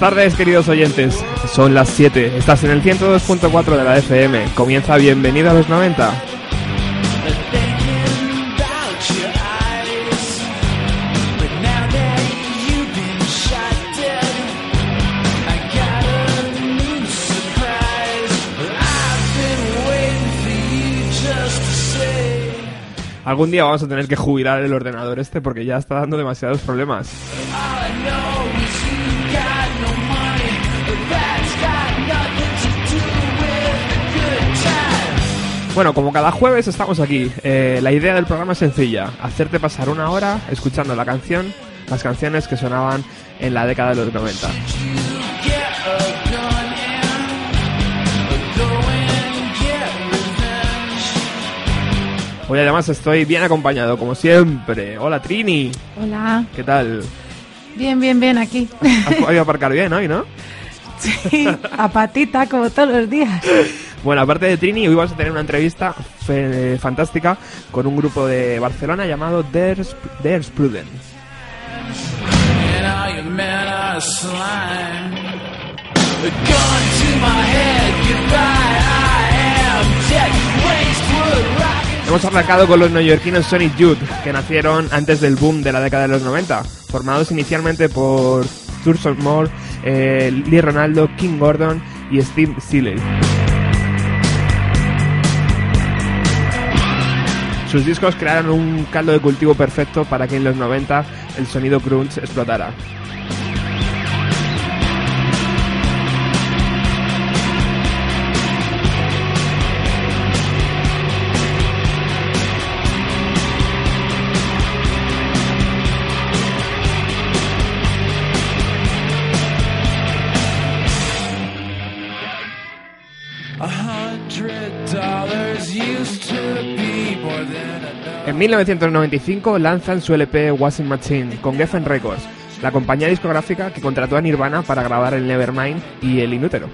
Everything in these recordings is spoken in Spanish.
tardes, queridos oyentes. Son las 7. Estás en el 102.4 de la FM. Comienza Bienvenido a los 90. Algún día vamos a tener que jubilar el ordenador este porque ya está dando demasiados problemas. Bueno, como cada jueves estamos aquí. Eh, la idea del programa es sencilla: hacerte pasar una hora escuchando la canción, las canciones que sonaban en la década de los 90. Hoy además estoy bien acompañado, como siempre. Hola Trini, Hola. ¿qué tal? Bien, bien, bien, aquí. Has podido aparcar bien hoy, ¿no? Sí, a patita, como todos los días. Bueno, aparte de Trini, hoy vamos a tener una entrevista fe- fantástica con un grupo de Barcelona llamado There's, There's Prudence. Hemos arrancado con los neoyorquinos Sonic Youth, que nacieron antes del boom de la década de los 90, formados inicialmente por Thurston Moore, eh, Lee Ronaldo, King Gordon y Steve Seeley. Sus discos crearon un caldo de cultivo perfecto para que en los 90 el sonido grunge explotara. En 1995 lanzan su LP Washing Machine con Geffen Records, la compañía discográfica que contrató a Nirvana para grabar el Nevermind y el Inútero.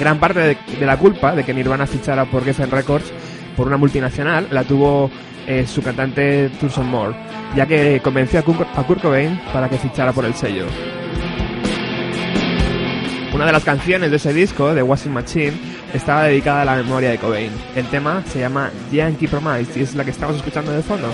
Gran parte de, la culpa de que Nirvana fichara por Geffen Records por una multinacional la tuvo eh, su cantante Thurston Moore, ya que convenció a a Kurt Cobain para que fichara por el sello. Una de las canciones de ese disco, de Washing Machine, estaba dedicada a la memoria de Cobain. El tema se llama Yankee Promise y es la que estamos escuchando de fondo.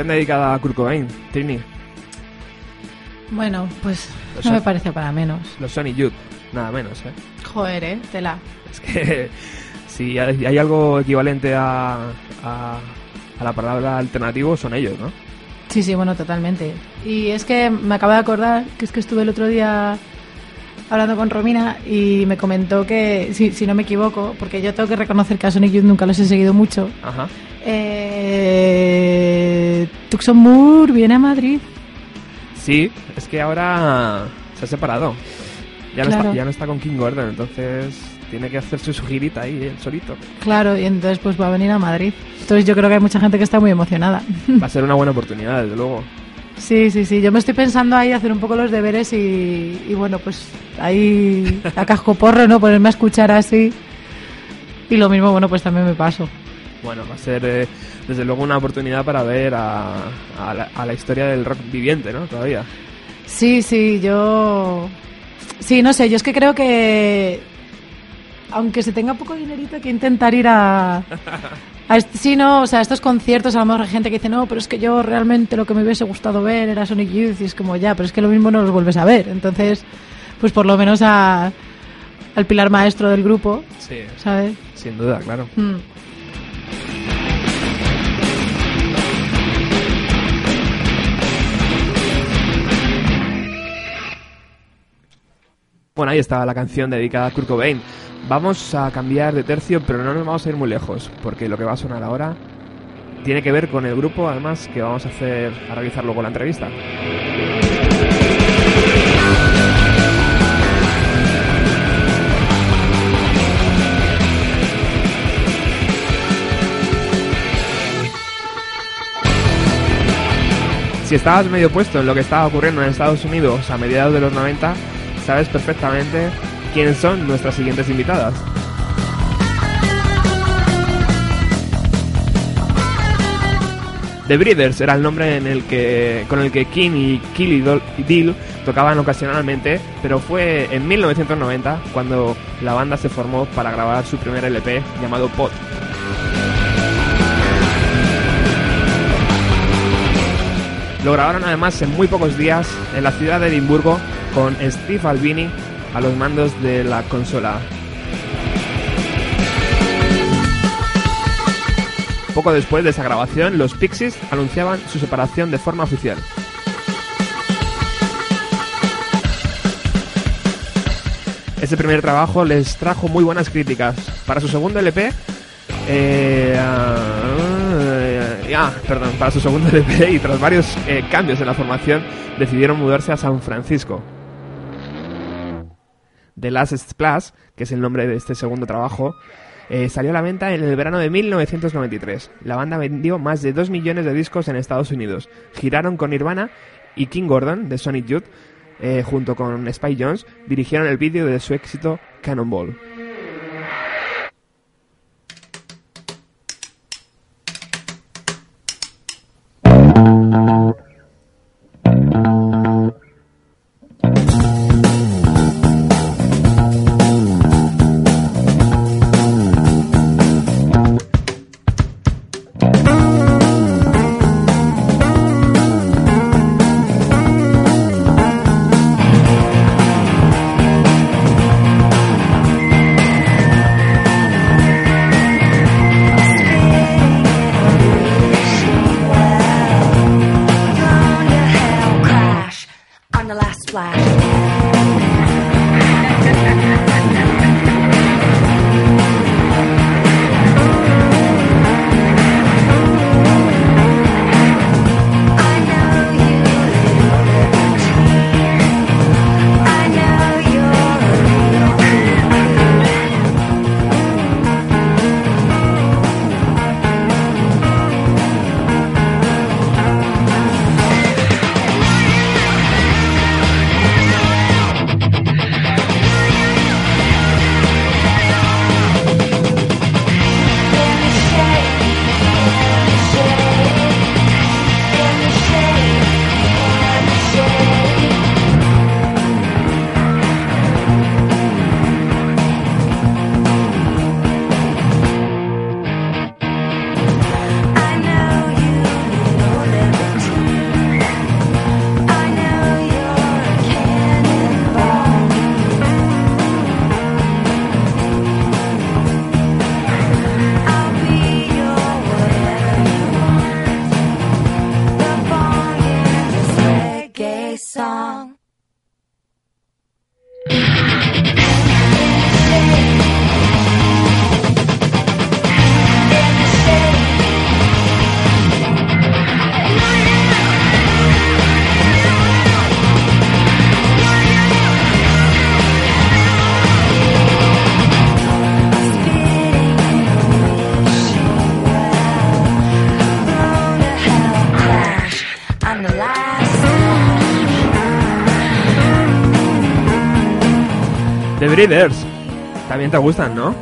Canción dedicada a Kurt Cobain, Trini, Bueno, pues no me parece para menos. los Sonic Youth, nada menos, ¿eh? Joder, eh, tela. Es que si hay, hay algo equivalente a, a, a la palabra alternativo son ellos, ¿no? Sí, sí, bueno, totalmente. Y es que me acabo de acordar que es que estuve el otro día hablando con Romina y me comentó que, si, si no me equivoco, porque yo tengo que reconocer que a Sonic Youth nunca los he seguido mucho, Ajá. Eh, Tucson Moore viene a Madrid. Sí, es que ahora se ha separado. Ya, no está, ya no está con King Gordon, entonces tiene que hacerse su girita ahí, él solito. Claro, y entonces pues va a venir a Madrid. Entonces yo creo que hay mucha gente que está muy emocionada. Va a ser una buena oportunidad, desde luego. Sí, sí, sí. Yo me estoy pensando ahí hacer un poco los deberes y, y bueno, pues ahí a casco porro, ¿no? Ponerme a escuchar así. Y lo mismo, bueno, pues también me paso. Bueno, va a ser eh, desde luego una oportunidad para ver a, a la, a la historia del rock viviente, ¿no? Todavía. Sí, sí, yo... Sí, no sé, yo es que creo que... Aunque se tenga poco dinerito, hay que intentar ir a... a sí, no, o sea, estos conciertos, a lo mejor hay gente que dice, no, pero es que yo realmente lo que me hubiese gustado ver era Sonic Youth, y es como, ya, pero es que lo mismo no los vuelves a ver. Entonces, pues por lo menos a, al pilar maestro del grupo, Sí, ¿sabes? sin duda, claro. Mm. Bueno, ahí estaba la canción dedicada a Kurt Cobain. Vamos a cambiar de tercio, pero no nos vamos a ir muy lejos, porque lo que va a sonar ahora tiene que ver con el grupo, además, que vamos a hacer, a realizar luego la entrevista. Si estabas medio puesto en lo que estaba ocurriendo en Estados Unidos a mediados de los 90, sabes perfectamente quiénes son nuestras siguientes invitadas. The Breeders era el nombre en el que, con el que King y Killy Deal tocaban ocasionalmente, pero fue en 1990 cuando la banda se formó para grabar su primer LP llamado Pod. Lo grabaron además en muy pocos días en la ciudad de Edimburgo con Steve Albini a los mandos de la consola. Poco después de esa grabación, los Pixies anunciaban su separación de forma oficial. Ese primer trabajo les trajo muy buenas críticas. Para su segundo LP, eh, ah, perdón, para su segundo LP y tras varios eh, cambios en la formación, decidieron mudarse a San Francisco. The Last Splash, que es el nombre de este segundo trabajo, eh, salió a la venta en el verano de 1993. La banda vendió más de 2 millones de discos en Estados Unidos. Giraron con Nirvana y King Gordon de Sonic Youth, eh, junto con Spy Jones, dirigieron el vídeo de su éxito Cannonball. Breeders. También te gustan, ¿no?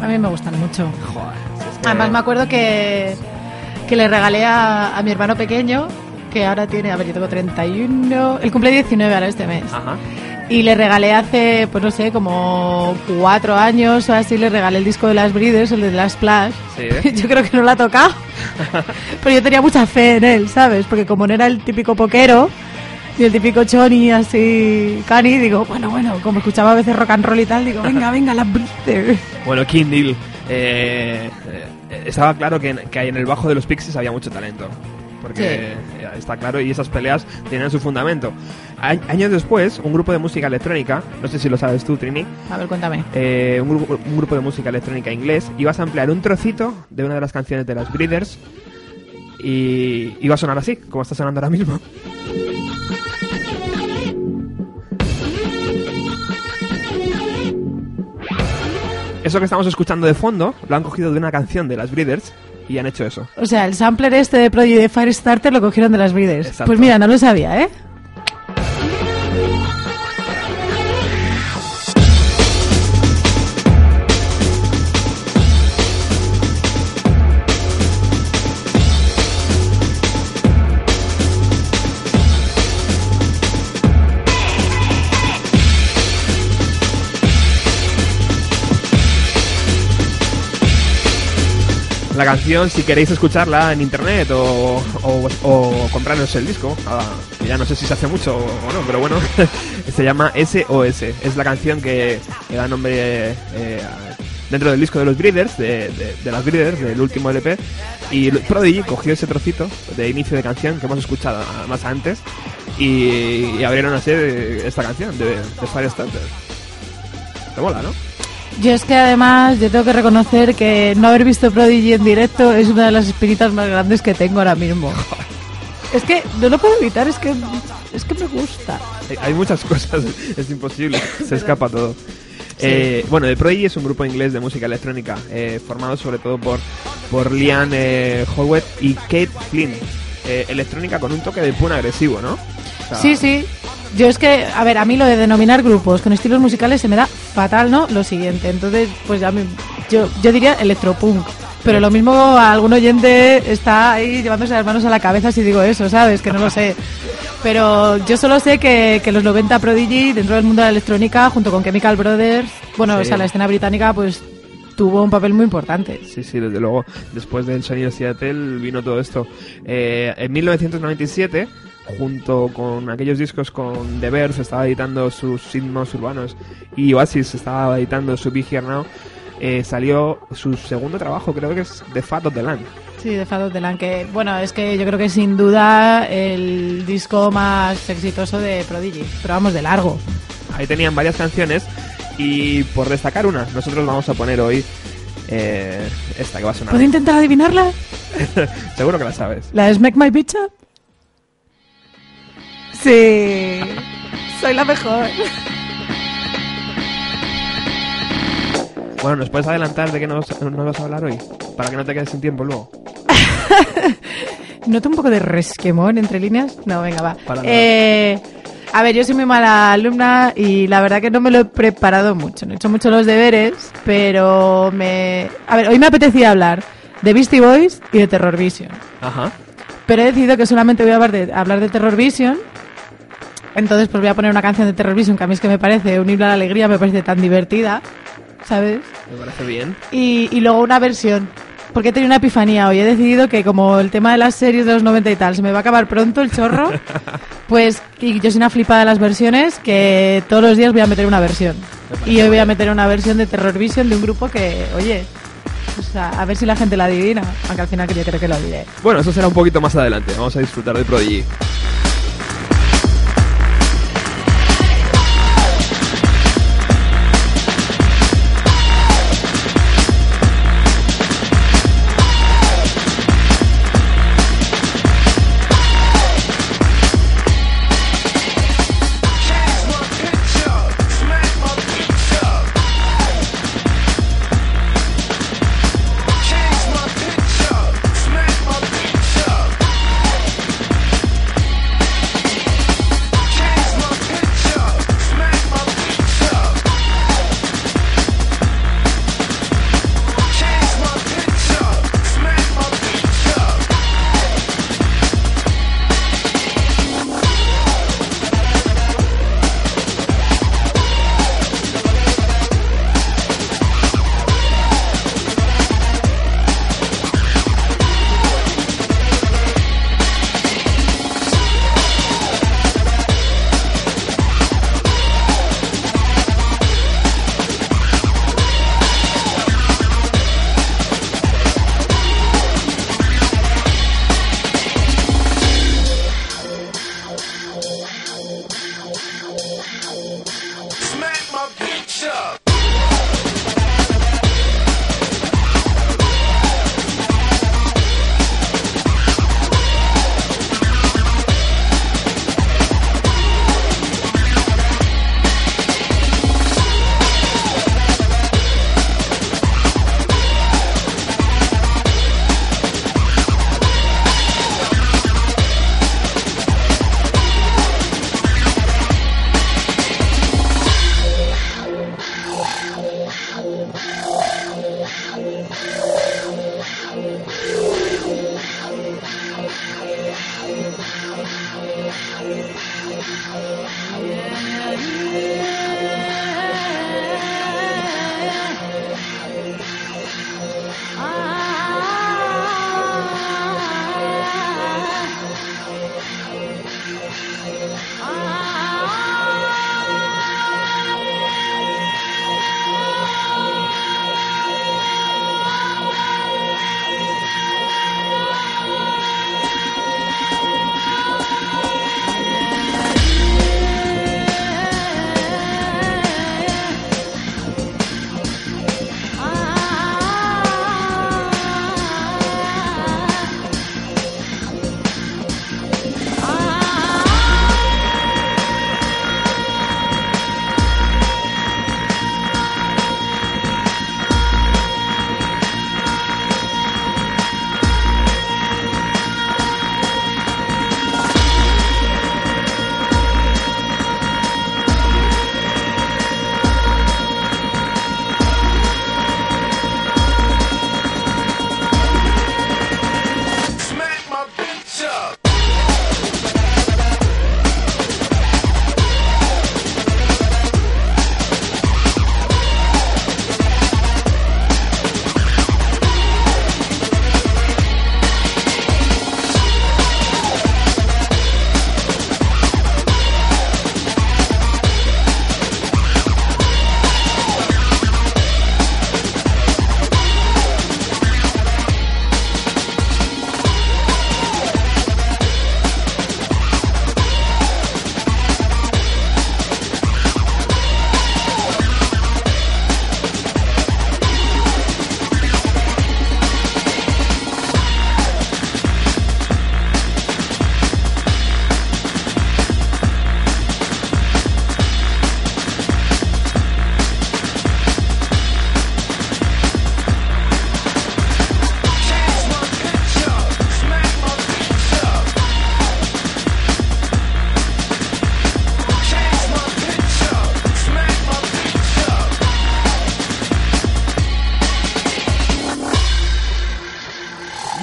A mí me gustan mucho. Joder. si es que- Además me acuerdo que, que le regalé a, a mi hermano pequeño, que ahora tiene, a ver, yo tengo 31, él cumple 19 ahora este mes. Ajá. Y le regalé hace, pues no sé, como cuatro años o así, le regalé el disco de las Breeders, el de las Splash. Sí, ¿eh? Yo creo que no lo ha tocado. Pero yo tenía mucha fe en él, ¿sabes? Porque como no era el típico poquero, ni el típico choni así cani, digo, bueno, bueno, como escuchaba a veces rock and roll y tal, digo, venga, venga, las Breeders. Bueno, King Deal. eh, eh, estaba claro que, en- que en el bajo de los Pixies había mucho talento. Porque eh, está claro, y esas peleas tenían su fundamento. A- años después, un grupo de música electrónica, no sé si lo sabes tú, Trini, A ver, cuéntame. eh, un, grupo, un grupo de música electrónica inglés, ibas a ampliar un trocito de una de las canciones de las Breeders y iba a sonar así, como está sonando ahora mismo. Eso que estamos escuchando de fondo lo han cogido de una canción de las Breeders y han hecho eso. O sea, el sampler este de Prodigy de Firestarter lo cogieron de las Breeders. Exacto. Pues mira, no lo sabía, ¿eh? La canción, si queréis escucharla en internet o, compraros el disco, ah, ya no sé si se hace mucho o no, pero bueno, se llama SOS. Es la canción que, da nombre eh, dentro del disco de los Breeders, de, de- las Breeders, del último LP. Y Prodigy cogió ese trocito de inicio de canción que hemos escuchado más antes y, y abrieron así esta canción de, de Firestarter. Te mola, ¿no? Yo es que además yo tengo que reconocer que no haber visto Prodigy en directo es una de las espinitas más grandes que tengo ahora mismo. Es que no lo puedo evitar, es que es que me gusta. Hay- muchas cosas, es imposible, se escapa todo. Eh, bueno, The Prodigy es un grupo inglés de música electrónica, eh, formado sobre todo por, por Liam eh, Howard y Kate Flynn. Eh, electrónica con un toque de pun agresivo, ¿no? O sea, Sí, sí. Yo es que, a ver, a mí lo de denominar grupos con estilos musicales se me da fatal, ¿no? Lo siguiente. Entonces, pues ya me, yo, yo diría electropunk. Pero lo mismo a algún oyente está ahí llevándose las manos a la cabeza si digo eso, ¿sabes? Que no lo sé. Pero yo solo sé que, que los 90 Prodigy dentro del mundo de la electrónica, junto con Chemical Brothers, bueno, Sí. o sea, la escena británica, pues tuvo un papel muy importante. Sí, sí, desde luego. Después del sonido Seattle vino todo esto. Eh, en 1997, junto con aquellos discos con The Verve, estaba editando sus ritmos urbanos y Oasis estaba editando su Big Here Now, eh, salió su segundo trabajo, creo que es The Fat of the Land. Sí, de Fat of the Land, que bueno, es que yo creo que sin duda el disco más exitoso de Prodigy, pero vamos, de largo. Ahí tenían varias canciones y por destacar una, nosotros vamos a poner hoy eh, esta que va a sonar. ¿Puedo intentar adivinarla? Seguro que la sabes. ¿La de Smack My Bitch Up? Sí, soy la mejor. Bueno, ¿nos puedes adelantar de qué nos, nos vas a hablar hoy? Para que no te quedes sin tiempo luego. ¿Noto un poco de resquemón entre líneas? No, venga, va. Para. Eh, a ver, yo soy muy mala alumna y la verdad que no me lo he preparado mucho. No he hecho mucho los deberes, pero me... A ver, hoy me apetecía hablar de Beastie Boys y de Terror Vision. Ajá. Pero he decidido que solamente voy a hablar de, hablar de Terror Vision. Entonces, pues voy a poner una canción de Terror Vision que a mí es que me parece un himno a la alegría, me parece tan divertida, ¿sabes? Me parece bien. Y, y luego una versión. Porque he tenido una epifanía hoy. He decidido que como el tema de las series de los 90 y tal se me va a acabar pronto el chorro, pues y yo soy una flipada de las versiones que todos los días voy a meter una versión. Y hoy voy a meter una versión de Terror Vision de un grupo que, oye, o sea, a ver si la gente la adivina. Aunque al final yo creo que lo diré. Bueno, eso será un poquito más adelante. Vamos a disfrutar de Prodigy.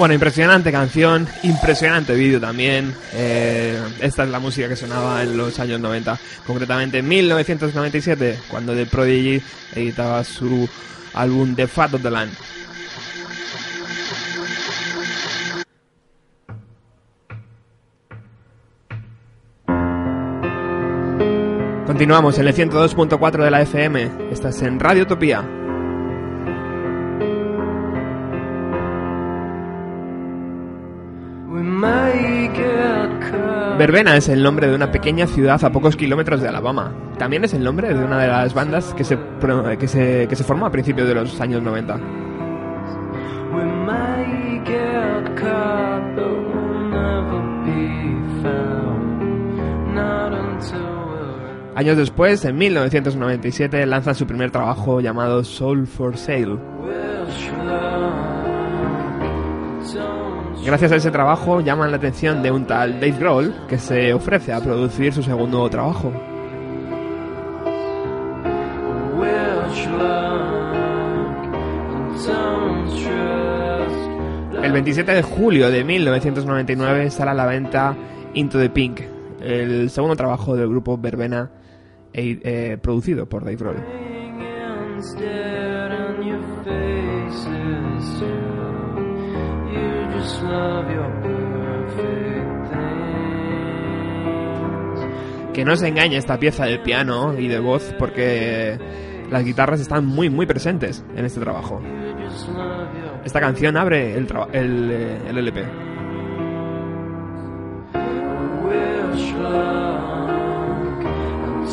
Bueno, impresionante canción, impresionante vídeo también. Eh, esta es la música que sonaba en los años 90, concretamente en 1997, cuando The Prodigy editaba su álbum The Fat of the Land. Continuamos en el 102.4 de la FM. Estás en Radio Utopía. Verbena es el nombre de una pequeña ciudad a pocos kilómetros de Alabama. También es el nombre de una de las bandas que se, que se, que se formó a principios de los años 90. We may get caught, but we'll never be found. Not until we're Años después, en 1997, lanzan su primer trabajo llamado Soul for Sale. Gracias a ese trabajo llaman la atención de un tal Dave Grohl que se ofrece a producir su segundo trabajo. El 27 de julio de 1999 sale a la venta Into the Pink, el segundo trabajo del grupo Verbena e- eh, producido por Dave Grohl. Que no se engañe esta pieza del piano y de voz porque las guitarras están muy muy presentes en este trabajo. Esta canción abre el, eh, LP.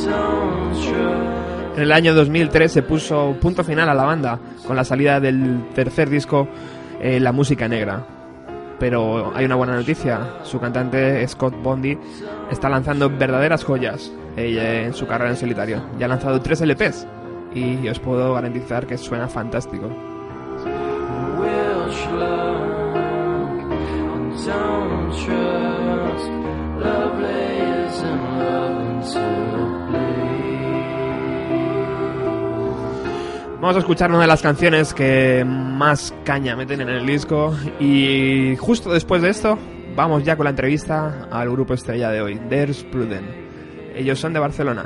trust. En el año 2003 se puso punto final a la banda con la salida del tercer disco eh, La Música Negra. Pero hay una buena noticia, su cantante Scott Bondi está lanzando verdaderas joyas en su carrera en solitario. Ya ha lanzado tres LPs y os puedo garantizar que suena fantástico. Vamos a escuchar una de las canciones que más caña meten en el disco y justo después de esto vamos ya con la entrevista al grupo estrella de hoy, There's Pruden. Ellos son de Barcelona.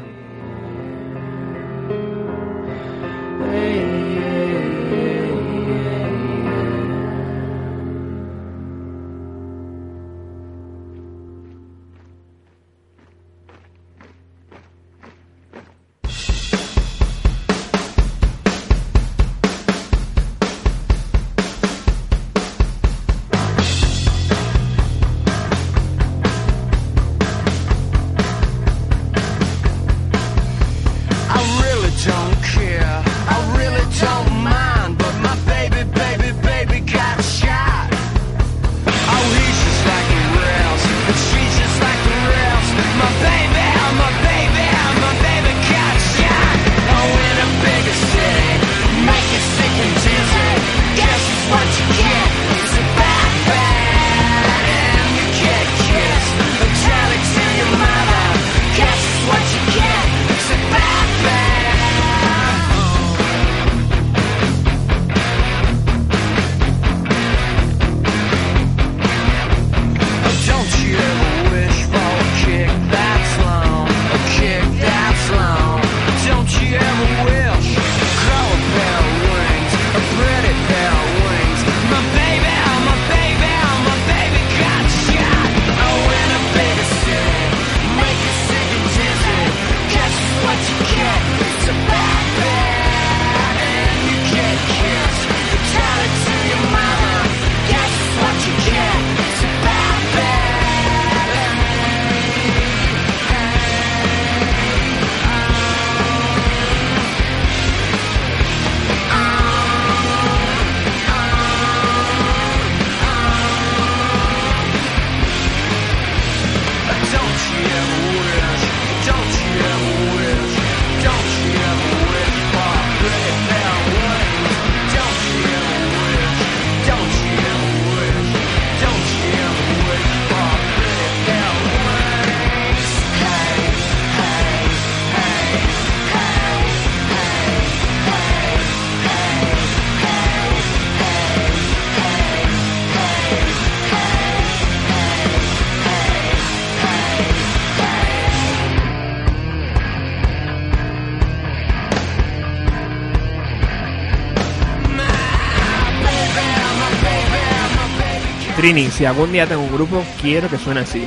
Trini, si algún día tengo un grupo, quiero que suene así.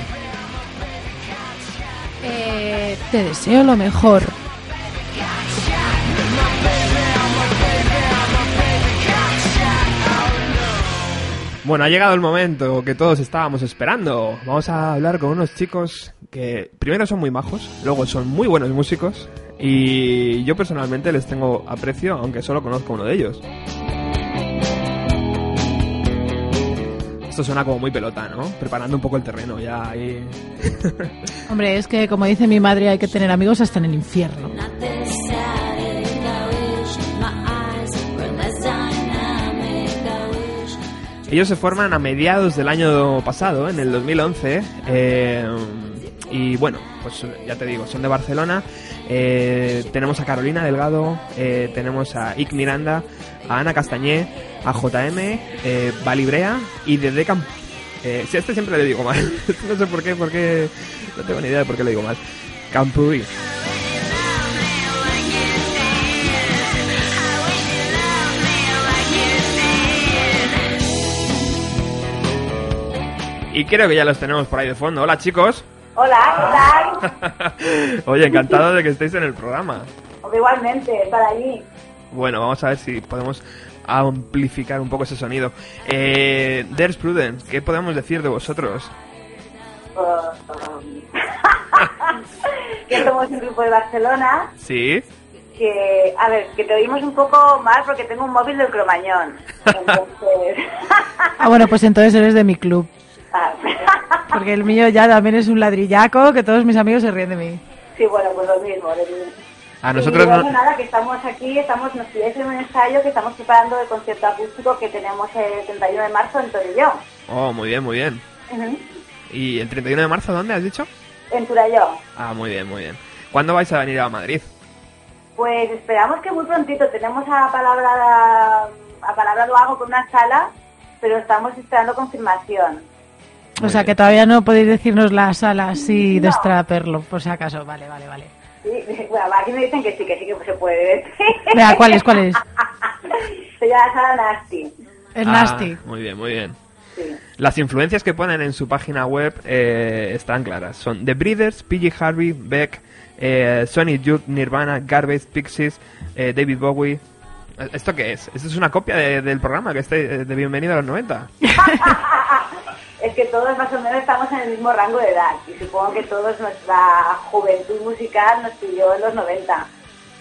Eh, te deseo lo mejor. Bueno, ha llegado el momento que todos estábamos esperando. Vamos a hablar con unos chicos que primero son muy majos, luego son muy buenos músicos y yo personalmente les tengo aprecio, aunque solo conozco uno de ellos. Esto suena como muy pelota, ¿no? Preparando un poco el terreno ya ahí. Hombre, es que como dice mi madre, hay que tener amigos hasta en el infierno. Ellos se forman a mediados del año pasado, en el 2011. eh, y bueno, pues ya te digo, son de Barcelona. Eh, tenemos a Carolina Delgado, eh, tenemos a Ick Miranda, a Ana Castañé, a JM, eh, Valibrea y de Decam. Eh, si a este siempre le digo mal. no sé por qué, porque no tengo ni idea de por qué le digo mal. Campuy. Y creo que ya los tenemos por ahí de fondo. Hola chicos. Hola, ¿qué tal? Oye, encantado de que estéis en el programa. Igualmente, para allí. Bueno, vamos a ver si podemos amplificar un poco ese sonido. Eh, There's Prudence, ¿qué podemos decir de vosotros? que somos un grupo de Barcelona ¿Sí? Que, a ver, que te oímos un poco mal porque tengo un móvil del cromañón. Entonces... Ah, bueno, pues entonces eres de mi club. Porque el mío ya también es un ladrillaco que todos mis amigos se ríen de mí. sí, bueno, pues lo mismo. lo mismo. A nosotros y bueno, no- nada, que estamos aquí, estamos, nos en un ensayo que estamos preparando el concierto acústico que tenemos el 31 de marzo en Torelló. Oh, muy bien, muy bien. ¿Y el 31 de marzo dónde has dicho? En Torelló. Ah, muy bien, muy bien. ¿Cuándo vais a venir a Madrid? Pues esperamos que muy prontito tenemos a palabra a palabra lo hago con una sala, pero estamos esperando confirmación. O sea que todavía no podéis decirnos la sala así de No. extraperlo, por si acaso. Vale, vale, vale. Sí, bueno, aquí me dicen que sí, que sí que se puede decir. Vea, ¿cuál es? ¿Cuál es? Se llama Sala Nasty. Es Ah, Nasty. Muy bien, muy bien. Sí. Las influencias que ponen en su página web eh, están claras. Son The Breeders, PG Harvey, Beck, eh, Sonic Youth, Nirvana, Garbage, Pixies, eh, David Bowie. ¿Esto qué es? ¿Esto es una copia de- del programa que esté de Bienvenido a los 90? Es que todos más o menos estamos en el mismo rango de edad y supongo que todos nuestra juventud musical nos pilló en los 90.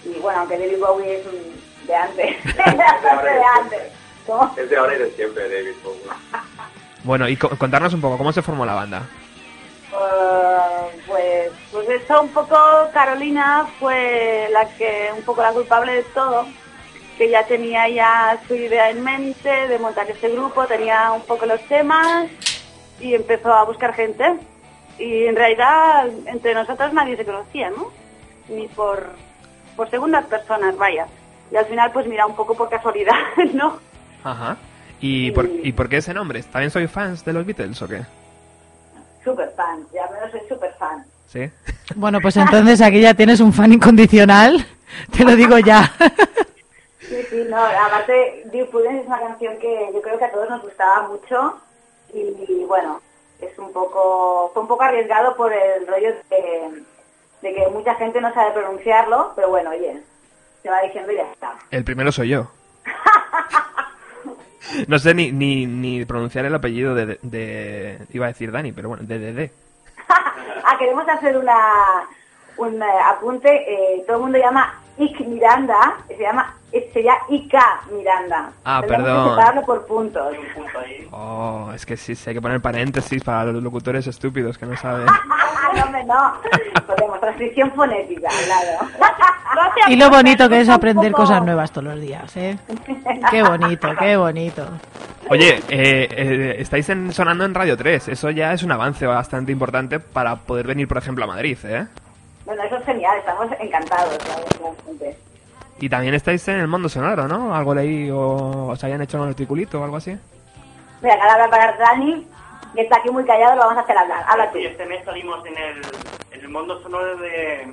Y bueno, aunque David Bowie es un- de antes, de antes. ¿Cómo? Es de ahora y de siempre, David Bowie. Bueno, y co- contarnos un poco, ¿cómo se formó la banda? Eh, pues, pues eso un poco Carolina fue la que un poco la culpable de todo que ya tenía ya su idea en mente de montar este grupo tenía un poco los temas y empezó a buscar gente y en realidad entre nosotros nadie se conocía no ni por por segundas personas vaya y al final pues mira un poco por casualidad no Ajá. ¿Y por, ¿Y por qué ese nombre? ¿También soy fans de los Beatles o qué? super fan ya menos soy super fan Sí. Bueno, pues entonces aquí ya tienes un fan incondicional. Te lo digo ya. Sí, sí, no, aparte Dear Prudence es una canción que yo creo que a todos nos gustaba mucho y, bueno, es un poco, fue un poco arriesgado por el rollo de, de que mucha gente no sabe pronunciarlo, pero bueno, oye, se va diciendo y ya está. El primero soy yo. No sé ni, ni, ni pronunciar el apellido de, de- Iba a decir Dani, pero bueno, de DD. ah, queremos hacer una, un eh, apunte, eh, todo el mundo llama Ick Miranda, se llama, se llama Ika Miranda. Ah, Tenemos perdón. que separarlo por puntos. Oh, es que sí, sí, hay que poner paréntesis para los locutores estúpidos que no saben. No, hombre, no. Podemos, transcripción fonética, claro. Y lo bonito que es aprender cosas nuevas todos los días, ¿eh? Qué bonito, qué bonito. Oye, eh, eh, estáis en- sonando en Radio 3. Eso ya es un avance bastante importante para poder venir, por ejemplo, a Madrid, ¿eh? Bueno, eso es genial, estamos encantados, ¿sabes? Y también estáis en el mundo sonoro, ¿no? Algo leí o os hayan hecho un articulito o algo así. Mira, ahora habla para Dani, que está aquí muy callado, lo vamos a hacer hablar. Habla tú. Y este mes salimos en el, en el mundo sonoro de,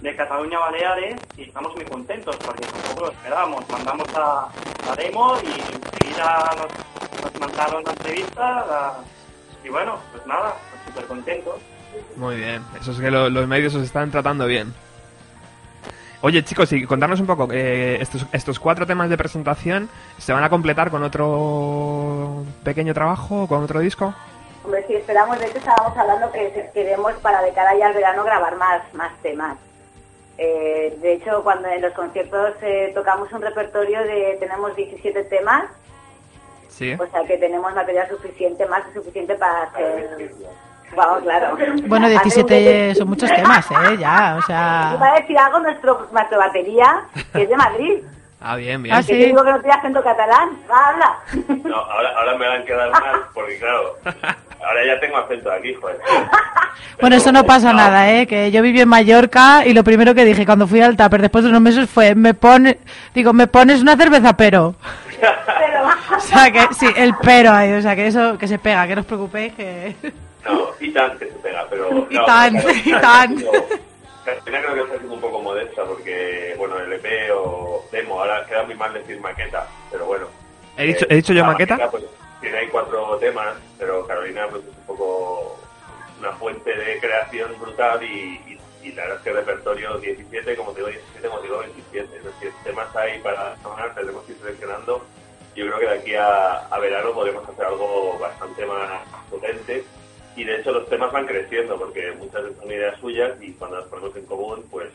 de Cataluña Baleares y estamos muy contentos porque tampoco lo esperábamos. Mandamos a, a demo y enseguida nos, nos mandaron la entrevista la- y bueno, pues nada, súper contentos. Muy bien, eso es que lo- los medios os están tratando bien. Oye, chicos, y contarnos un poco, eh, estos, estos cuatro temas de presentación se van a completar con otro pequeño trabajo, con otro disco. Hombre, sí, esperamos, de hecho estábamos hablando que queremos para de cara ya al verano grabar más, más temas. Eh, de hecho, cuando en los conciertos eh, tocamos un repertorio de, tenemos 17 temas, Sí. o sea que tenemos material suficiente, más que suficiente para hacer... Vamos, claro. Bueno, Hacer un 17 son muchos temas, ¿eh? Ya, o sea... Iba a decir algo nuestro, nuestra batería, que es de Madrid. Ah, bien, bien. Ah, Que sí. te digo que no tiene acento catalán. Habla. No, ahora, ahora me van a quedar mal, porque claro, ahora ya tengo acento aquí, joder. Bueno, eso no pasa nada, ¿eh? Que yo viví en Mallorca y lo primero que dije cuando fui al Tupper después de unos meses fue, me pone, digo, me pones una cerveza pero. Pero, O sea, que sí, el pero ahí, o sea, que eso, que se pega, que no os preocupéis, que... No, y tan que se pega, pero... Y no, tan, pero y tan. Carolina creo que está siendo un poco modesta, porque, bueno, el EP o demo, ahora queda muy mal decir maqueta, pero bueno. ¿He dicho, he dicho yo maqueta? pues, tiene ahí cuatro temas, pero Carolina pues es un poco una fuente de creación brutal y, y, y la verdad es que el repertorio 17, como te digo 17, como digo 27, es decir, temas ahí para sonar, tenemos que ir seleccionando. Yo creo que de aquí a, a verano podremos hacer algo bastante más potente y de hecho los temas van creciendo porque muchas veces son ideas suyas y cuando las ponemos en común pues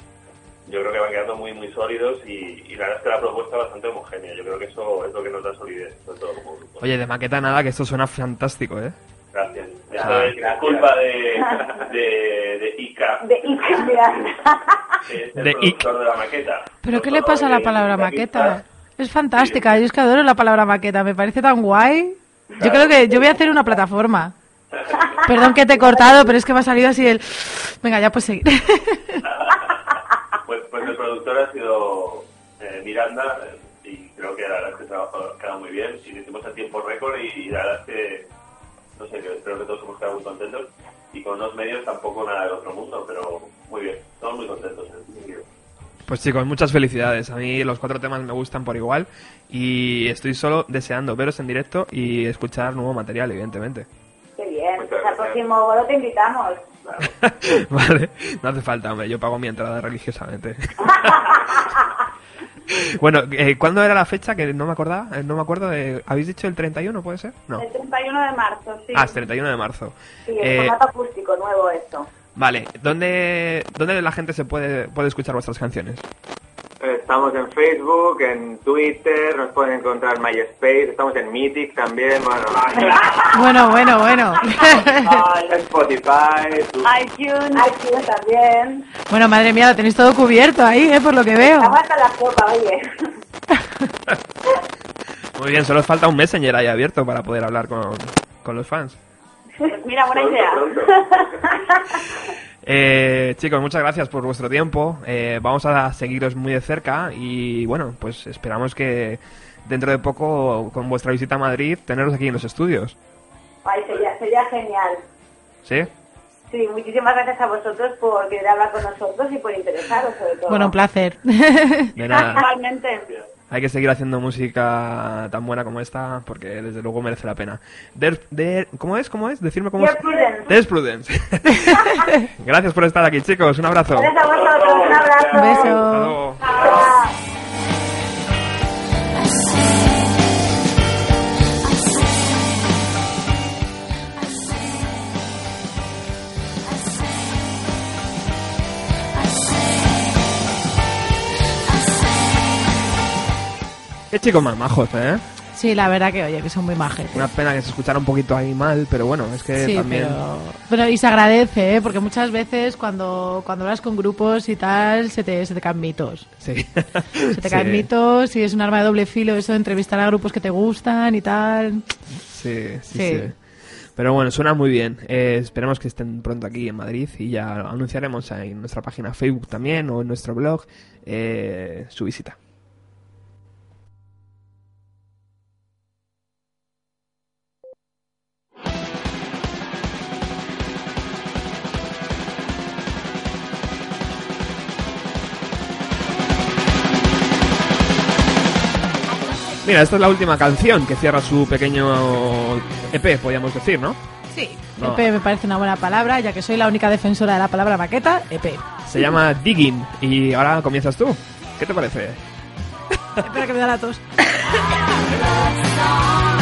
yo creo que van quedando muy, muy sólidos y, y la verdad es que la propuesta es bastante homogénea. Yo creo que eso es lo que nos da solidez, sobre todo como grupo. Oye, de maqueta nada, que esto suena fantástico, ¿eh? Gracias. Ah, es gracias. culpa de, de, de Ica, De Ica es el De productor de la maqueta. ¿Pero qué le pasa a la de palabra maqueta? Es fantástica, yo es que adoro la palabra maqueta, me parece tan guay. Yo creo que yo voy a hacer una plataforma. Perdón que te he cortado, pero es que me ha salido así el... Venga, ya puedes seguir. Pues, pues el productor ha sido eh, Miranda y creo que la verdad es que el trabajo ha quedado muy bien y lo hicimos en tiempo récord y, y la verdad es que, no sé, que espero que todos hemos quedado muy contentos y con unos medios tampoco nada del otro mundo, pero muy bien, estamos muy contentos en ese sentido. Pues chicos, muchas felicidades. A mí los cuatro temas me gustan por igual y estoy solo deseando veros en directo y escuchar nuevo material, evidentemente. Al gracias. próximo bolo te invitamos. vale, no hace falta, hombre, yo pago mi entrada religiosamente. bueno, eh, ¿cuándo era la fecha? Que no me acordaba, eh, no me acuerdo de... ¿Habéis dicho el 31, puede ser? No. El 31 de marzo, sí. Ah, es 31 de marzo. Sí, el Eh, formato acústico nuevo esto. Vale, ¿dónde, ¿dónde la gente se puede, puede escuchar vuestras canciones? Estamos en Facebook, en Twitter, nos pueden encontrar en MySpace, estamos en Mythic también, bueno, Bueno, bueno, bueno. en Spotify, tu- iTunes. iTunes también. Bueno, madre mía, lo tenéis todo cubierto ahí, ¿eh? Por lo que veo. Aguanta la copa, oye. Muy bien, solo os falta un Messenger ahí abierto para poder hablar con, con los fans. Pues mira, buena Pronto, idea. Eh, chicos, muchas gracias por vuestro tiempo. Eh, vamos a seguiros muy de cerca y bueno, pues esperamos que dentro de poco, con vuestra visita a Madrid, teneros aquí en los estudios. Ay, sería, sería genial. ¿Sí? Sí, muchísimas gracias a vosotros por querer hablar con nosotros y por interesaros sobre todo. Bueno, un placer. De nada. Igualmente. Hay que seguir haciendo música tan buena como esta porque desde luego merece la pena. ¿Cómo es? ¿Cómo es? Decirme cómo es. Prudence. Gracias por estar aquí, chicos. Un abrazo. Gracias a vosotros, un abrazo. Un beso. Hasta luego. Qué chicos más majos, ¿eh? Sí, la verdad que, oye, que son muy majes. Una pena que se escuchara un poquito ahí mal, pero bueno, es que Sí, también... pero, pero y se agradece, ¿eh? porque muchas veces cuando, cuando hablas con grupos y tal, se te, se te caen mitos. Sí. Se te Sí. caen mitos y es un arma de doble filo eso de entrevistar a grupos que te gustan y tal. Sí, sí, Sí. sí. Pero bueno, suena muy bien. Eh, esperemos que estén pronto aquí en Madrid y ya anunciaremos en nuestra página Facebook también o en nuestro blog eh, su visita. Mira, esta es la última canción que cierra su pequeño EP, podríamos decir, ¿no? Sí. No. EP me parece una buena palabra, ya que soy la única defensora de la palabra maqueta, EP. Se llama Digging y ahora comienzas tú. ¿Qué te parece? Espera que me da la tos.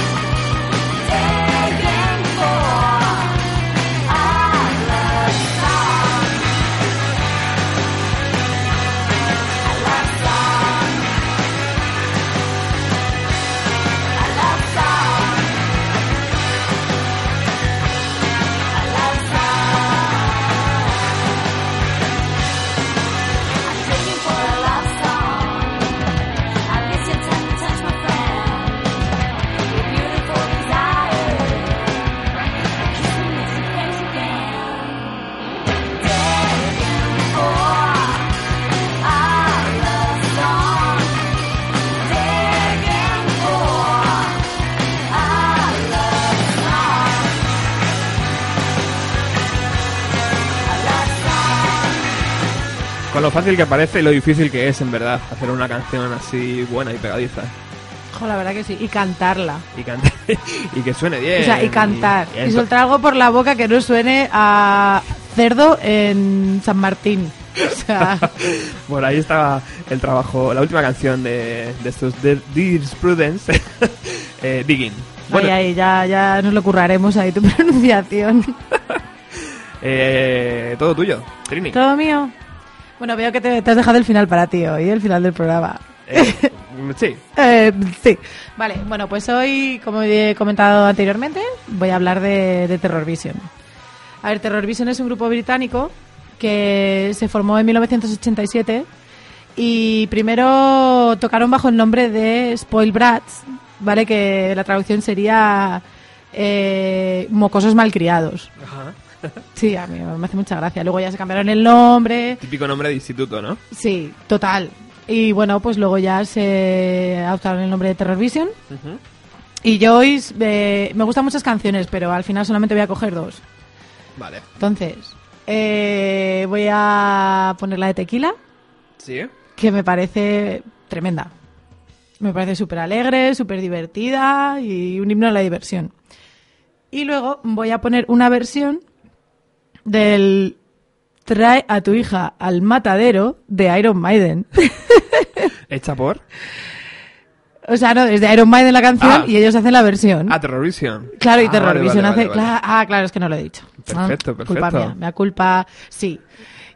lo fácil que parece y lo difícil que es, en verdad, hacer una canción así buena y pegadiza. Jo, la verdad que sí. Y cantarla. Y, cantar, y que suene bien. O sea, y cantar. y Y, esto- soltar algo por la boca que no suene a cerdo en San Martín. O sea, Bueno, ahí está el trabajo, la última canción de, de estos de Dear Prudence, eh, Digging. Bueno, ahí, ahí, ya, ya nos lo curraremos ahí tu pronunciación. eh, todo tuyo, Trini. Todo mío. Bueno, veo que te, te has dejado el final para ti hoy, el final del programa. Eh, sí. Eh, sí. Vale, bueno, pues hoy, como he comentado anteriormente, voy a hablar de, de Terror Vision. A ver, Terror Vision es un grupo británico que se formó en 1987 y primero tocaron bajo el nombre de Spoil Brats, ¿vale? Que la traducción sería eh, mocosos malcriados. Sí, a mí me hace mucha gracia. Luego ya se cambiaron el nombre. Típico nombre de instituto, ¿no? Sí, total. Y bueno, pues luego ya se adoptaron el nombre de Terror Vision. Y yo hoy eh, me gustan muchas canciones, pero al final solamente voy a coger dos. Vale. Entonces, eh, voy a poner la de Tequila, ¿Sí? que me parece tremenda. Me parece súper alegre, súper divertida y un himno a la diversión. Y luego voy a poner una versión del Trae a tu hija al matadero de Iron Maiden. ¿Hecha por? o sea, no, es de Iron Maiden la canción Ah. y ellos hacen la versión. Ah, Terrorvision. Claro, y Ah, Terror vale, Vision vale, hace... vale, vale. cla- Ah, claro, es que no lo he dicho. Perfecto, Ah, Culpa perfecto. mía, me da culpa... Sí.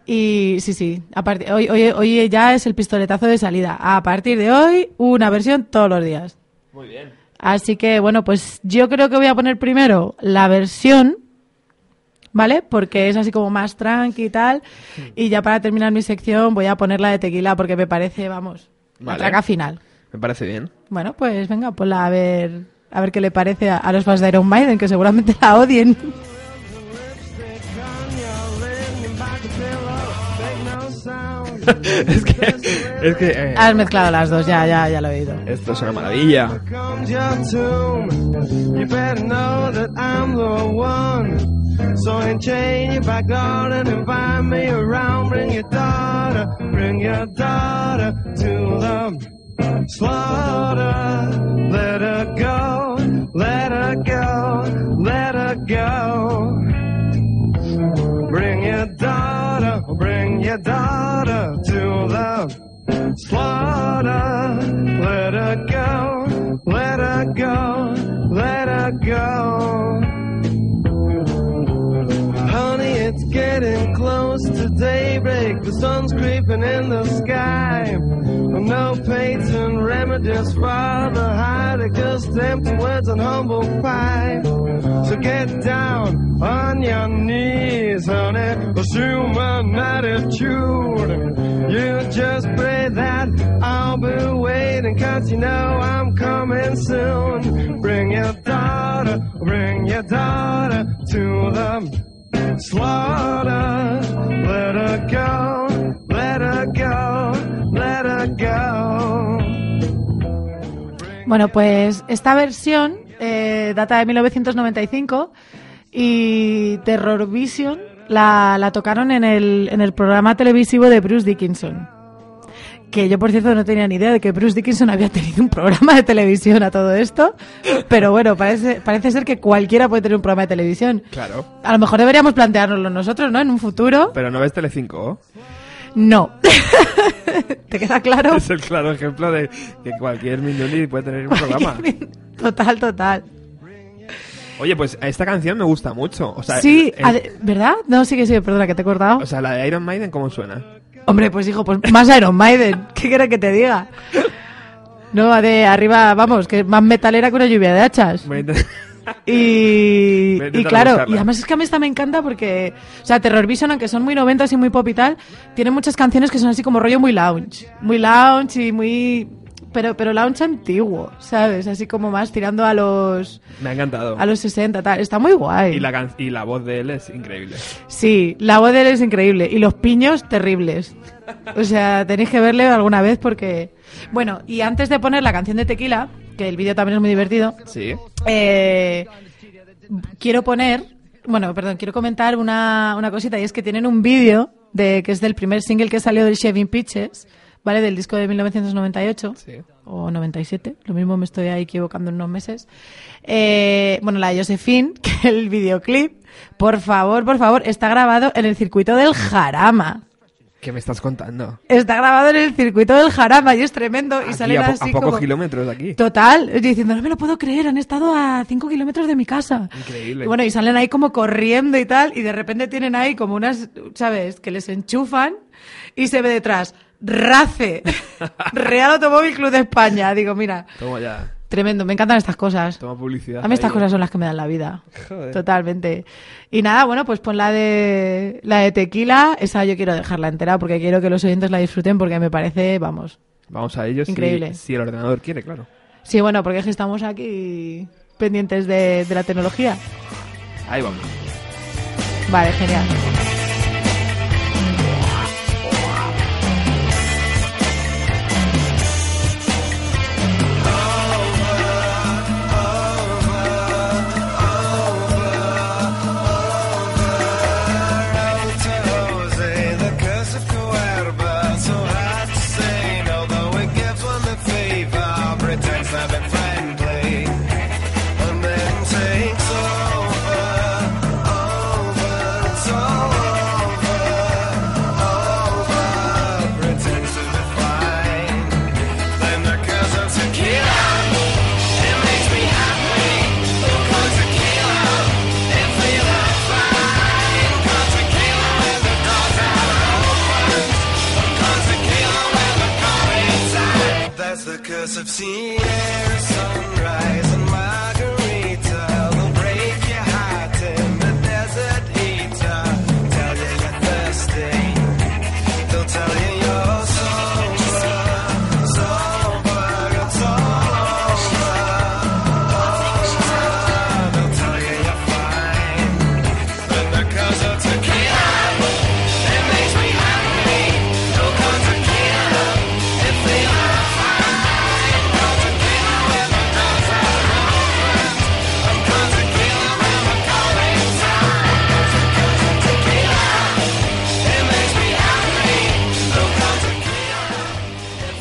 Y sí, sí. A partir, hoy, hoy, hoy ya es el pistoletazo de salida. A partir de hoy, una versión todos los días. Muy bien. Así que, bueno, pues yo creo que voy a poner primero la versión, ¿vale? Porque es así como más tranqui y tal. Y ya para terminar mi sección voy a poner la de tequila porque me parece, vamos, la Vale. traca final. Me parece bien. Bueno, pues venga, ponla a ver, a ver qué le parece a, a los fans de Iron Maiden, que seguramente la odien. es que, es que eh, Has mezclado las dos, ya, ya, ya lo he oído. esto es una maravilla. So enchain your back garden and invite me around. Bring your daughter, bring your daughter to the slaughter. Let her go, let her go, let her go. Bring your daughter, bring your daughter to the slaughter. Let her go, let her go, let her go. Getting close to daybreak. The sun's creeping in the sky. No patent remedies for the heartache, just empty words and humble pie. So get down on your knees, honey. Assume an attitude. You just pray that I'll be waiting, cause you know I'm coming soon. Bring your daughter, bring your daughter to the slaughter. Let her go, let her go, let her go. Bueno, pues esta versión eh, data de 1995 y Terror Vision la, la tocaron en el, en el programa televisivo de Bruce Dickinson. Que yo, por cierto, no tenía ni idea de que Bruce Dickinson había tenido un programa de televisión a todo esto. Pero bueno, parece, parece ser que cualquiera puede tener un programa de televisión. Claro. A lo mejor deberíamos planteárnoslo nosotros, ¿no? En un futuro. Pero no ves Telecinco. No. ¿Te queda claro? Es el claro ejemplo de que cualquier Mignoni puede tener un programa. Total, total. Oye, pues esta canción me gusta mucho. O sea, Sí, el- ¿verdad? No, sí que sí, perdona que te he cortado. o sea, la de Iron Maiden, ¿cómo suena? Hombre, pues hijo, pues más Iron Maiden. ¿Qué quieres que te diga? No, de arriba, vamos, que más metalera que una lluvia de hachas. Y, claro, buscarla. y además es que a mí esta me encanta porque, o sea, Terror Vision, aunque son muy noventas y muy pop y tal, tiene muchas canciones que son así como rollo muy lounge. Muy lounge y muy... Pero, pero lounge antiguo, ¿sabes? Así como más tirando a los, Me ha encantado. a los 60, tal. Está muy guay. Y la, can- y la voz de él es increíble. Sí, la voz de él es increíble. Y los piños, terribles. O sea, tenéis que verle alguna vez porque... Bueno, y antes de poner la canción de Tequila, que el vídeo también es muy divertido, Sí. eh, quiero poner... Bueno, perdón, quiero comentar una, una cosita y es que tienen un vídeo de que es del primer single que salió del Shaving Pitches, ¿vale? Del disco de 1998 Sí. o 97, lo mismo me estoy ahí equivocando en unos meses. Eh, bueno, la de Josephine, que el videoclip, por favor, por favor, está grabado en el circuito del Jarama. ¿Qué me estás contando? Está grabado en el circuito del Jarama y es tremendo. Y salen a, po- así a pocos como... kilómetros de aquí. Total, diciendo, no me lo puedo creer, han estado a 5 kilómetros de mi casa. Increíble. Y bueno, y salen ahí como corriendo y tal, y de repente tienen ahí como unas, ¿sabes? Que les enchufan y se ve detrás, RACE, Real Automóvil Club de España. Digo, mira, Toma ya. tremendo, me encantan estas cosas. Toma publicidad. A mí estas ahí, cosas son las que me dan la vida. Joder. Totalmente. Y nada, bueno, pues pon la de la de tequila, esa yo quiero dejarla entera porque quiero que los oyentes la disfruten porque me parece, vamos. Vamos a ello si- Increíble. Si, el ordenador quiere, claro. Sí, bueno, porque es que estamos aquí pendientes de, de la tecnología. Ahí vamos. Vale, genial.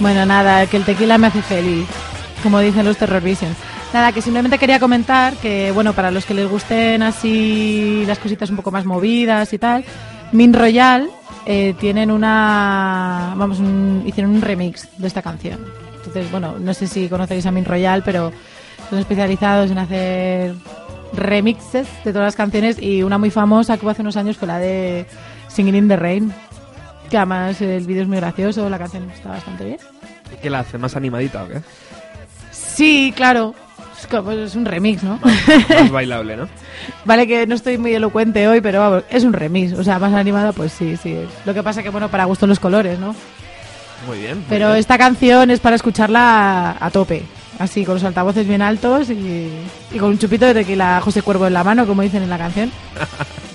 Bueno, nada, que el tequila me hace feliz, como dicen los Terror Visions. Nada, que simplemente quería comentar que, bueno, para los que les gusten así las cositas un poco más movidas y tal, Min Royal eh, tienen una. Vamos, un- hicieron un remix de esta canción. Entonces, bueno, no sé si conocéis a Min Royal, pero son especializados en hacer remixes de todas las canciones y una muy famosa que hubo hace unos años fue la de Singing in the Rain. Que además el vídeo es muy gracioso, la canción está bastante bien. ¿Qué la hace? ¿Más animadita o qué? Sí, claro. Es, como- es un remix, ¿no? Más bailable, ¿no? vale que no estoy muy elocuente hoy, pero vamos, es un remix. O sea, más animada, pues sí, sí. Lo que pasa que, bueno, para gusto los colores, ¿no? Muy bien. muy Pero bien. esta canción es para escucharla a, a tope. Así, con los altavoces bien altos y, y con un chupito de tequila José Cuervo en la mano, como dicen en la canción.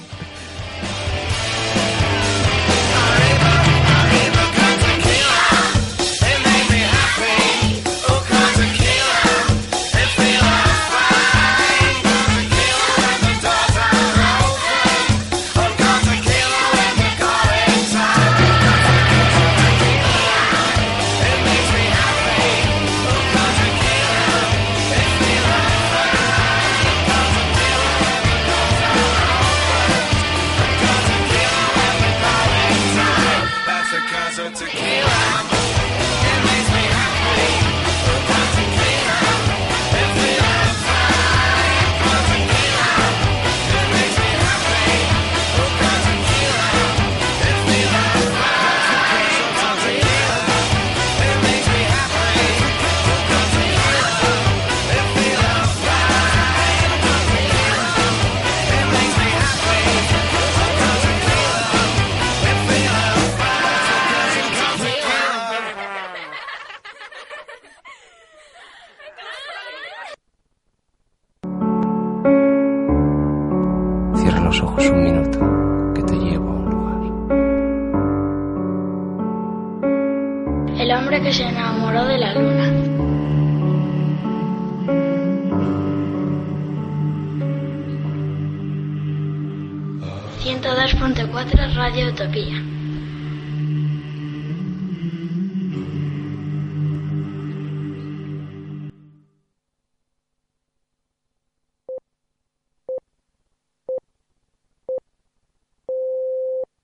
Radio Utopía.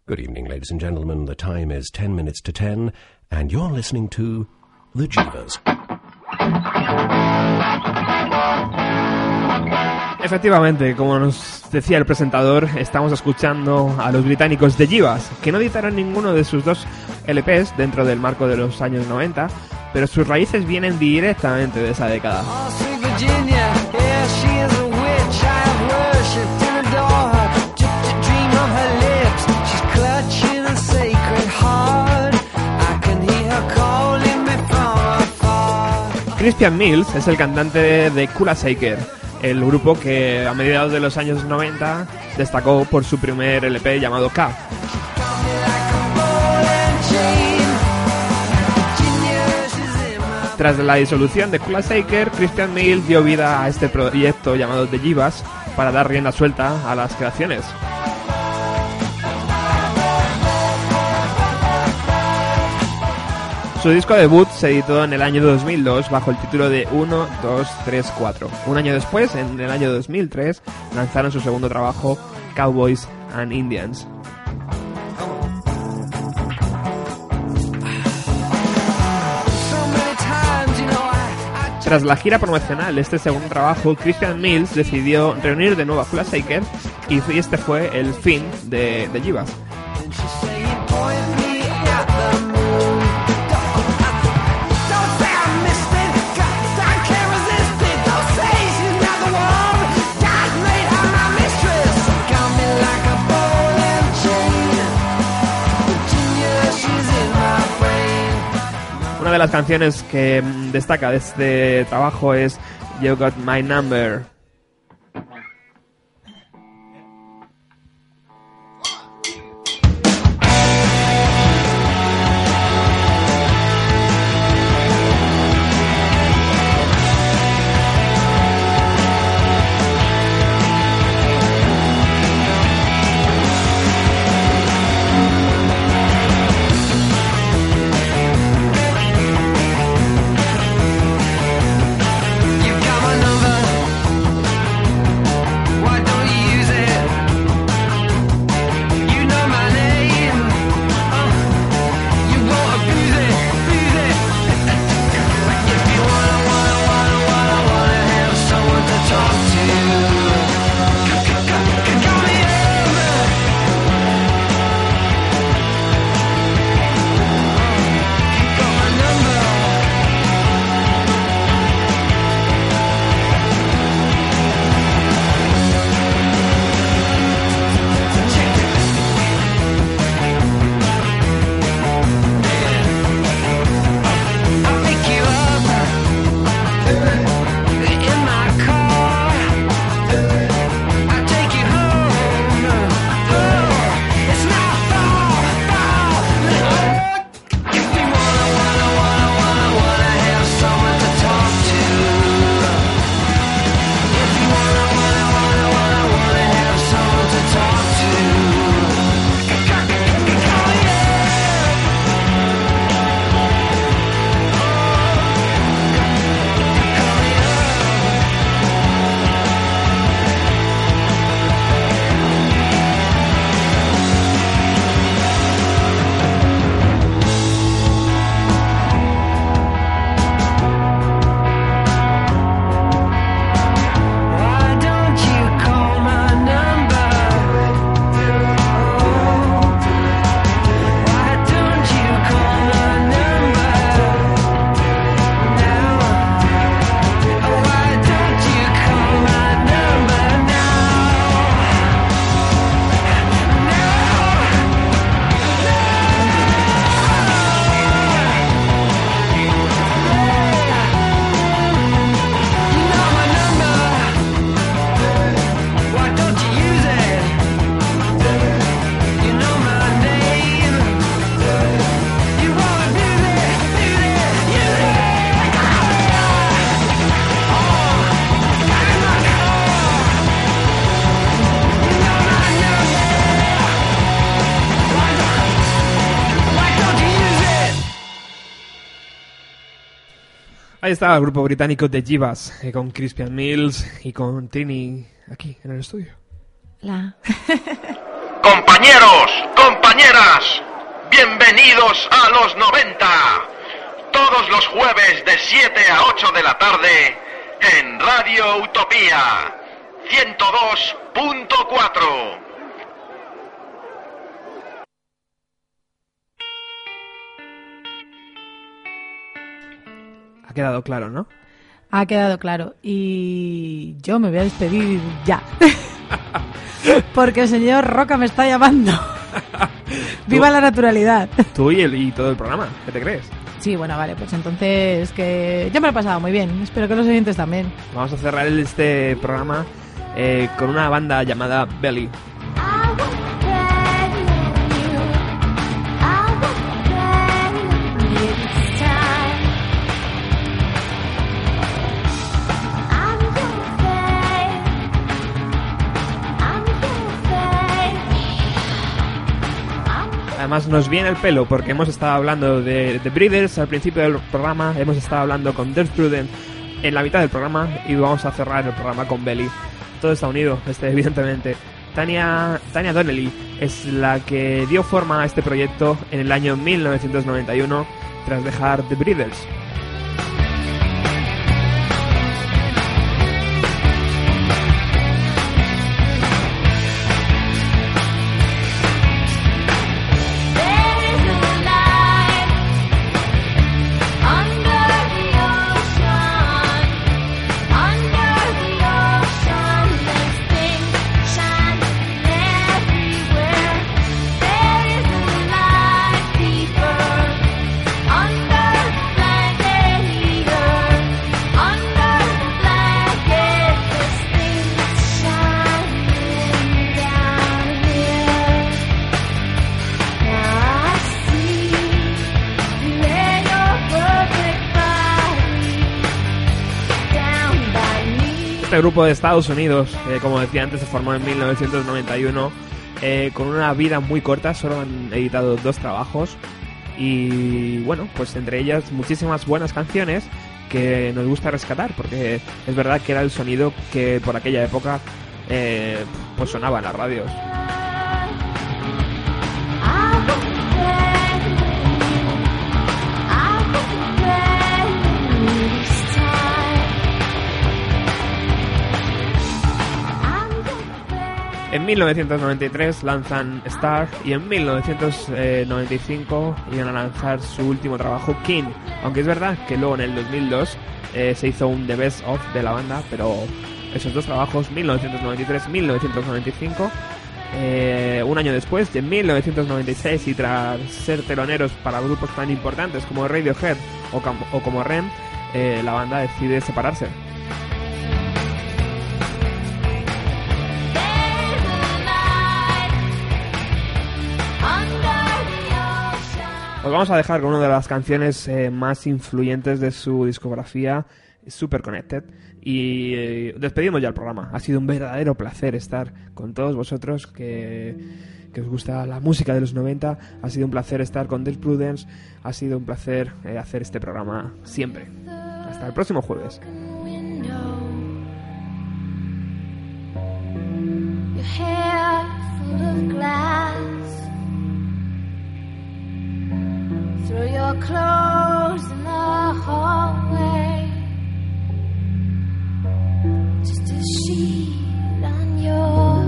Good evening, ladies and gentlemen. The time is 10 minutes to 10, and you're listening to The Jeevers. Efectivamente, como nos decía el presentador, estamos escuchando a los británicos de Jivas, que no editaron ninguno de sus dos LPs dentro del marco de los años 90, pero sus raíces vienen directamente de esa década. Christian Mills es el cantante de Kula Shaker, el grupo que a mediados de los años 90 destacó por su primer LP llamado K. Tras la disolución de Kula Shaker, Christian Mills dio vida a este proyecto llamado The Jivas para dar rienda suelta a las creaciones. Su disco debut se editó en el año 2002 bajo el título de 1, 2, 3, 4. Un año después, en el año 2003, lanzaron su segundo trabajo, Cowboys and Indians. Tras la gira promocional de este segundo trabajo, Christian Mills decidió reunir de nuevo a Kula Shaker y este fue el fin de, de Jivas. De las canciones que mm, destaca de este trabajo es You Got My Number. Ahí estaba el grupo británico de Jivas, eh, con Christian Mills y con Trini aquí en el estudio. La... Compañeros, compañeras, bienvenidos a los 90. Todos los jueves de 7 a 8 de la tarde en Radio Utopía 102.4. quedado claro, ¿no? Ha quedado claro. Y yo me voy a despedir ya. Porque el señor Roca me está llamando. Viva la naturalidad. Tú y, el, y todo el programa, ¿qué te crees? Sí, bueno, vale, pues entonces que yo me lo he pasado muy bien. Espero que los oyentes también. Vamos a cerrar este programa eh, con una banda llamada Belly. Además nos viene el pelo porque hemos estado hablando de The Breeders al principio del programa, hemos estado hablando con Death Prudent en la mitad del programa y vamos a cerrar el programa con Belly. Todo está unido, este, evidentemente. Tania, Tania Donnelly es la que dio forma a este proyecto en el año 1991 tras dejar The Breeders. De Estados Unidos, eh, como decía antes, se formó en 1991 eh, con una vida muy corta, solo han editado dos trabajos y bueno, pues entre ellas muchísimas buenas canciones que nos gusta rescatar porque es verdad que era el sonido que por aquella época eh, pues sonaba en las radios. En 1993 lanzan Star y en 1995 iban a lanzar su último trabajo, King. Aunque es verdad que luego en el 2002 eh, se hizo un The Best of de la banda, pero esos dos trabajos, 1993-1995, eh, un año después, en 1996, y tras ser teloneros para grupos tan importantes como Radiohead o como Rem, eh, la banda decide separarse. Os vamos a dejar con una de las canciones eh, más influyentes de su discografía, Super Connected. Y eh, despedimos ya el programa. Ha sido un verdadero placer estar con todos vosotros que, que os gusta la música de los 90. Ha sido un placer estar con Death Prudence. Ha sido un placer eh, hacer este programa siempre. Hasta el próximo jueves. through your clothes in the hallway. Just a sheet on your